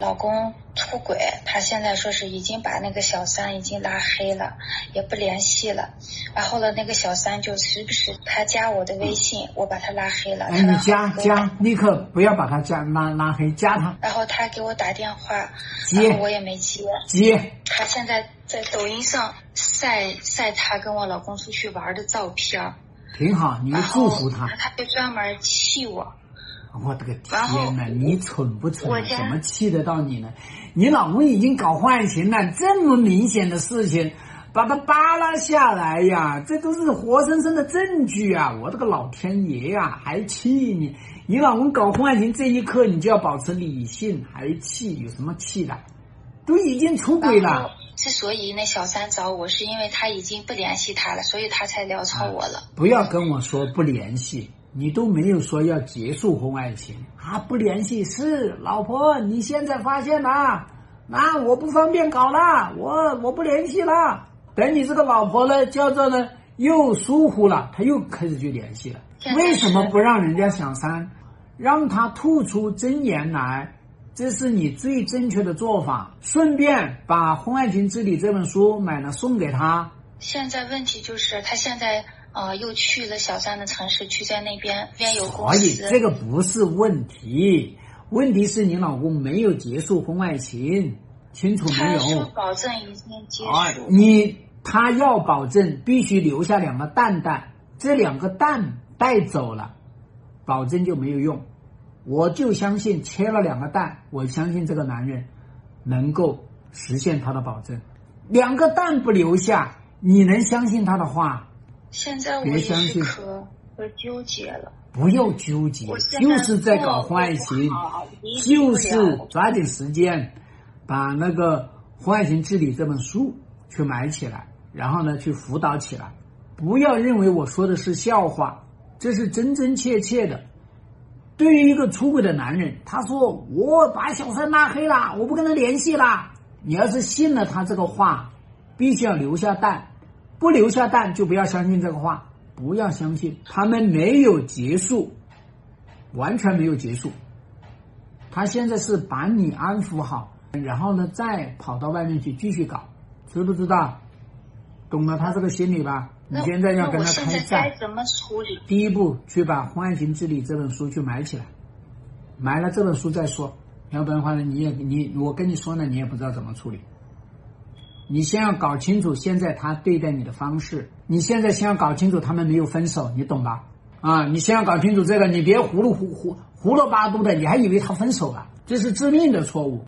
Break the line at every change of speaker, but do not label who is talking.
老公出轨，他现在说是已经把那个小三已经拉黑了，也不联系了。然后呢，那个小三就时不时他加我的微信，我把他拉黑了。
哎，你加加，立刻不要把他加拉拉黑，加他。
然后他给我打电话，
接
我也没接。
接。
他现在在抖音上晒晒他跟我老公出去玩的照片。
挺好，你祝福他。
他就专门气我。
我的个天呐，你蠢不蠢？怎么气得到你呢？你老公已经搞坏情了，这么明显的事情，把他扒拉下来呀，这都是活生生的证据啊！我的个老天爷呀，还气你？你老公搞婚外情这一刻，你就要保持理性，还气？有什么气的？都已经出轨了。
之所以那小三找我，是因为他已经不联系他了，所以他才聊超我了。
不要跟我说不联系。你都没有说要结束婚外情啊？不联系是老婆，你现在发现啦，那我不方便搞了，我我不联系了。等你这个老婆呢，叫做呢又疏忽了，他又开始去联系了。为什么不让人家想三，让他吐出真言来？这是你最正确的做法。顺便把《婚外情治理》这本书买了送给他。
现在问题就是他现在。啊，又去了小三的城市，去在那边边有公司。
所以这个不是问题，问题是你老公没有结束婚外情，清楚没有？他
说保证已经结束。
你他要保证必须留下两个蛋蛋，这两个蛋带走了，保证就没有用。我就相信切了两个蛋，我相信这个男人能够实现他的保证。两个蛋不留下，你能相信他的话？
现在我也是可可纠结了。
不要纠结，就是在搞婚外情，就是抓紧时间把那个《婚外情治理》这本书去买起来，然后呢去辅导起来。不要认为我说的是笑话，这是真真切切的。对于一个出轨的男人，他说我把小三拉黑了，我不跟他联系了。你要是信了他这个话，必须要留下蛋。不留下蛋，就不要相信这个话。不要相信，他们没有结束，完全没有结束。他现在是把你安抚好，然后呢，再跑到外面去继续搞，知不知道？懂了他这个心理吧？你现在要跟他开战。
该怎么处理？
第一步，去把《婚外情治理》这本书去买起来，买了这本书再说。要不然的话呢，你也你我跟你说呢，你也不知道怎么处理。你先要搞清楚现在他对待你的方式，你现在先要搞清楚他们没有分手，你懂吧？啊，你先要搞清楚这个，你别糊里糊糊、糊了八嘟的，你还以为他分手了，这是致命的错误。